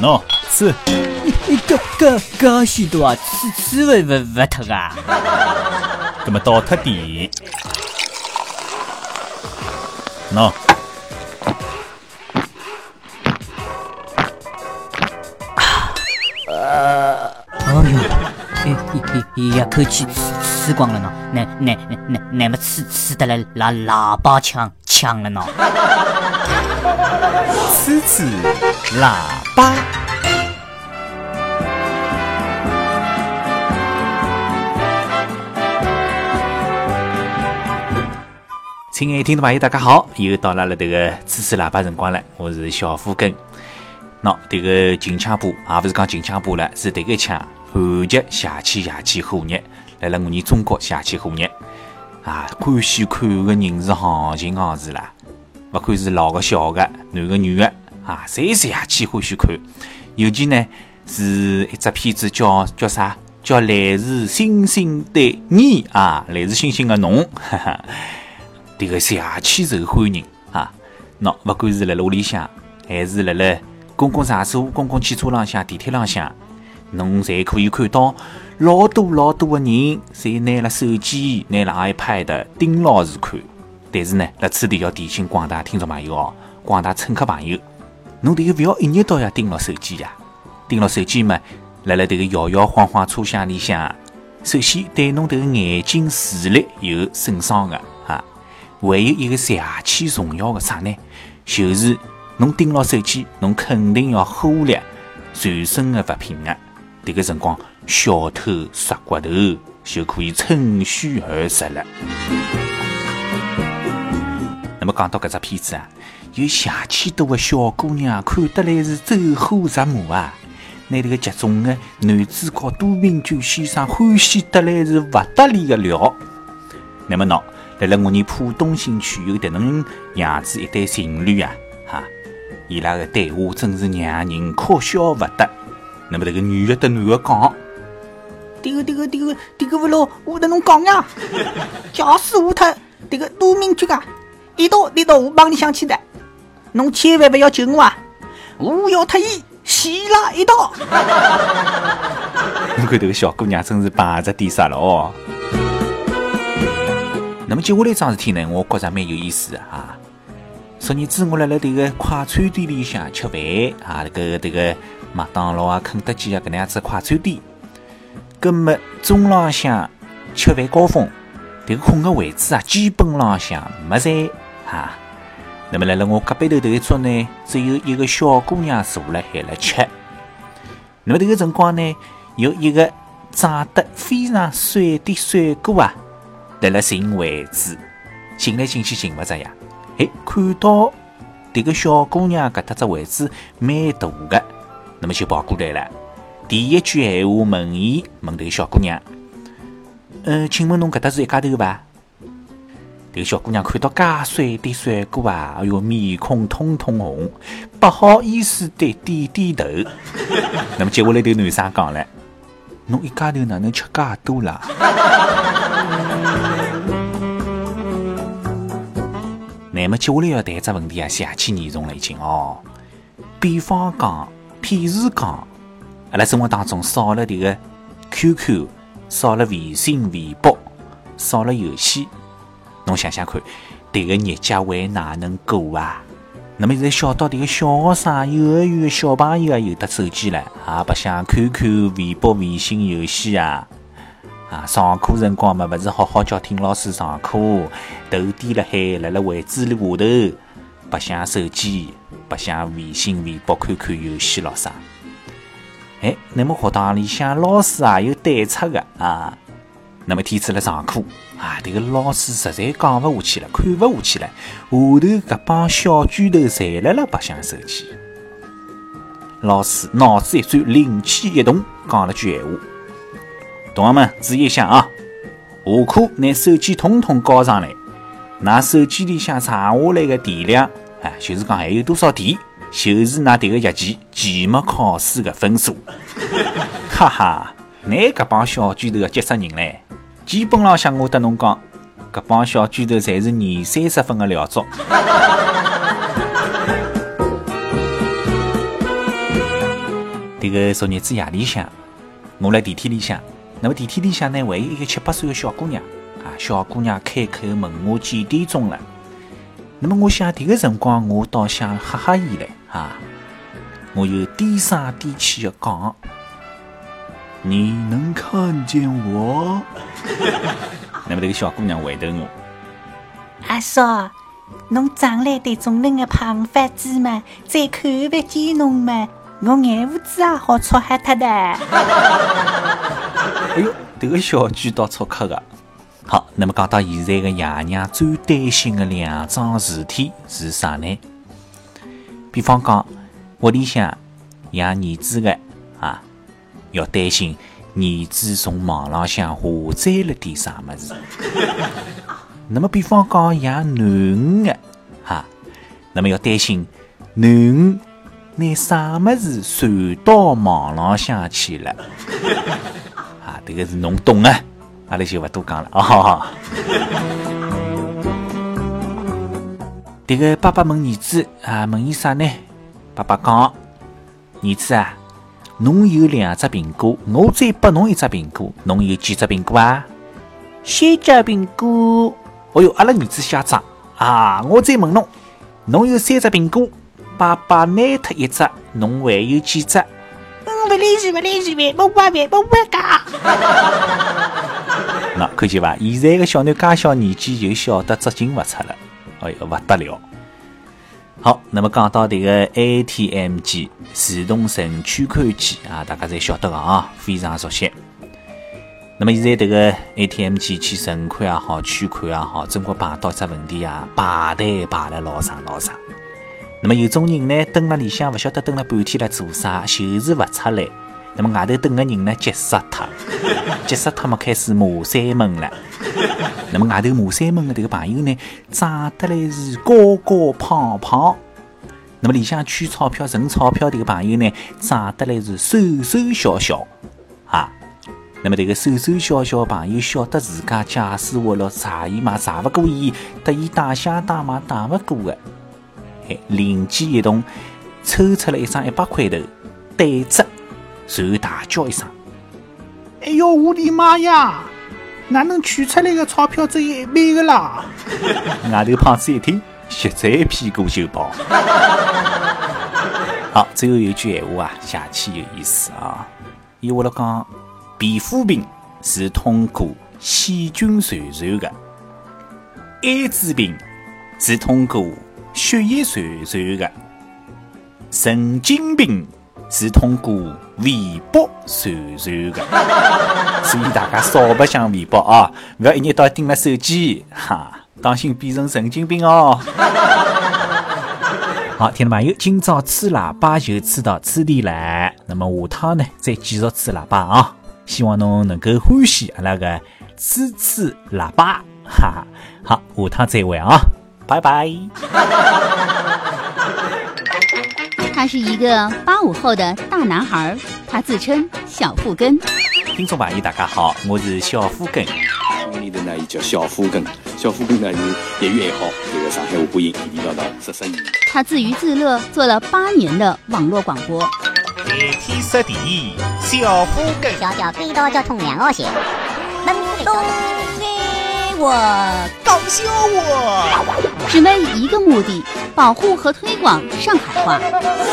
喏，吃。搿搿搿许多啊，吃吃勿勿勿脱啊！搿么倒脱点。喏。呃，哎呦，一一一口气吃吃光了呢，那那那那么吃吃得来喇喇叭腔腔了喏。吃吃喇叭。亲爱的听众朋友，大家好，又到了了这个吹吹喇叭辰光了。我是小虎根。喏，这个金枪部啊，不是讲金枪部了，是这个枪。寒极邪气，邪气火热，来了我们中国邪气火热啊，欢喜看的人是行情行市啦。不管是老的、小的、男的、女的啊，侪是夜气欢喜看。尤其呢，是一只片子叫叫啥？叫来自星星的你啊，来自星星的侬，这个是夜气受欢迎啊！喏，不管是辣辣屋里向，还是辣辣公共场所、公共汽车浪向、地铁浪向，侬侪可以看到老多老多的人侪拿了手机、拿了 iPad 盯牢是看。但是呢，辣此地要提醒广大听众朋友哦，广大乘客朋友，侬这个不要一日到夜盯牢手机呀！盯牢手机嘛，辣辣这个摇摇晃晃车厢里向，首先对侬这个眼睛视力有损伤的啊。还有一个邪气重要的啥呢？就是侬盯牢手机，侬肯定要忽略随身的物品啊。这个辰光，小偷杀骨头就可以趁虚而入了。么讲到搿只片子啊，有邪气多的小姑娘看得来是走火入魔啊，拿这个剧中的男主角都敏俊先生欢喜得来是不得了的了。那么喏。辣辣我们浦东新区有迭能样子一对情侣啊，哈，伊拉的对话真是让人哭笑不得。那么迭个女的对男的讲：“迭个迭个迭个迭个勿咯，我跟侬讲呀，假使我特迭个杜明俊啊，一刀立到我帮里向去的，侬千万不要救我啊！我要特伊死了一刀。你看迭个小姑娘真是棒着点啥了哦。那么接下来桩事体呢，我觉着蛮有意思的啊。昨日子我辣辣迭个快餐店里向吃饭啊，那个迭个麦当劳啊、肯德基啊搿能样子快餐店。搿么中浪向吃饭高峰，迭个空个位置啊，基本浪向没在啊。那么辣辣我隔壁头迭一桌呢，只有一个小姑娘坐辣海了吃。那么迭个辰光呢，有一个长得非常帅的帅哥啊。辣辣寻位置，寻来寻去寻勿着呀！哎，看到迭个小姑娘搿搭只位置蛮大个，那么就跑过来了。第一句闲话问伊，问迭个小姑娘：“呃，请问侬搿搭是一家头伐？”迭个小姑娘看到介帅的帅哥啊，哎哟，面孔通通红，不好意思的点点头。那么接下来迭个男生讲了：“侬一家头哪能吃介多啦？”那么接下来要谈只问题啊，邪气严重了已经哦。比方讲，譬如讲，阿拉生活当中少了迭个 QQ，少了微信、微博，少了游戏，侬想想看，迭个日脚会哪能过啊？那么现在小到迭个小学生、幼儿园小朋友啊，有得手机了，也白相 QQ、微博、微信游戏啊。啊，上课辰光嘛，勿是好好叫听老师上课，头低了海，辣辣位子里下头白相手机，白相微信、微博、QQ 游戏咯啥？哎，那么学堂里向老师也有对策的啊。那么天子辣上课啊，这个老师实在讲勿下去了，看勿下去了，下头搿帮小卷头侪辣辣白相手机。老师脑子一转，灵机一动，讲了句闲话。同学们注意一下啊！下课拿手机统统交上来，拿手机里向剩下来的电量，哎，就是讲还有多少电，就是拿迭个学期期末考试的分数。哈哈，拿搿帮小巨头急死人嘞！基本浪向我得侬讲，搿帮小巨头侪是二三十分的料足。迭个昨日子夜里向，我辣电梯里向，那么电梯里向呢，还有一个七八岁的小姑娘啊，小姑娘开口问我几点钟了。那么我想迭个辰光，我倒想吓吓伊唻啊，我又低声低气的讲：“你能看见我？” 那么这个小姑娘回答我。阿嫂，侬长来对种人的胖法子嘛，再看勿见侬嘛，我眼胡子也好戳瞎脱的。哎哟，这个小句倒戳客个。好，那么讲到现在个爷娘最担心的两桩事体是啥呢？比方讲，屋里向养儿子的啊，要担心儿子从网浪向下载了点啥么子。那么比方讲养囡恩的哈，那么要担心囡恩拿啥么子传到网浪向去了。啊，迭个是侬懂的。阿拉就勿多讲了哦。迭个爸爸问儿子啊，问伊啥呢？爸爸讲：儿子啊，侬有两只苹果，我再拨侬一只苹果，侬有几只苹果啊？三只苹果。哦哟，阿拉儿子嚣张啊！我再问侬，侬有三只苹果，爸爸拿脱一只，侬还有几只？嗯，勿来事，勿来事，别莫怪别，莫怪讲。那看见伐？现在个小囡介小年纪就晓得捉襟勿出了，哎哟，勿得了！好，那么讲到这个 ATM 机自动存取款机啊，大家侪晓得个啊，非常熟悉。那么现在这个 ATM 机去存款也好，取款也好，总归碰到只问题啊，排队排了老长老长。那么有种人呢，蹲辣里向勿晓得蹲了半天辣做啥，就是勿出来。那么外头等个人呢，急死脱，急死脱嘛，开始骂三门了。那么外头骂三门的这个朋友呢，长得来是高高胖胖。那么里向取钞票、存钞票这个朋友呢，长得来是瘦瘦小小啊。那么这个瘦瘦小小朋友晓得自家驾驶活了查伊嘛查勿过伊，得伊打相打嘛打勿过的。哎，灵机一动，抽出了一张一百块头，对折。随后大叫一声：“哎哟，我的妈呀！哪能取出来的钞票只有一百个啦？” 外头胖子一听，血在屁股就跑。好，最后有句闲话啊，邪气有意思啊。伊话了讲，皮肤病是通过细菌传染的，艾滋病是通过血液传染的，神经病。是通过微博传染的，所以大家少白相微博啊，不要一日到晚盯了手机，哈，当心变成神经病哦。好，听众朋友，今朝吹喇叭就吹到此地来，那么下趟呢再继续吹喇叭啊，希望侬能够欢喜阿拉个吹吹喇叭，哈，好，下趟再会啊，拜拜。他是一个八五后的大男孩，他自称小富根。听众朋友，大家好，我是小富根。我里头呢，也叫小富根。小富根呢是业余爱好，这个上海话播音地地道道十三年。他自娱自乐，做了八年的网络广播。电梯十第一，小富根。小小轨道交通两号线。门东给我搞笑我，只为一个目的。保护和推广上海话，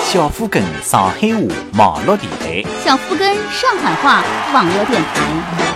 小富根上海话网络电台，小富根上海话网络电台。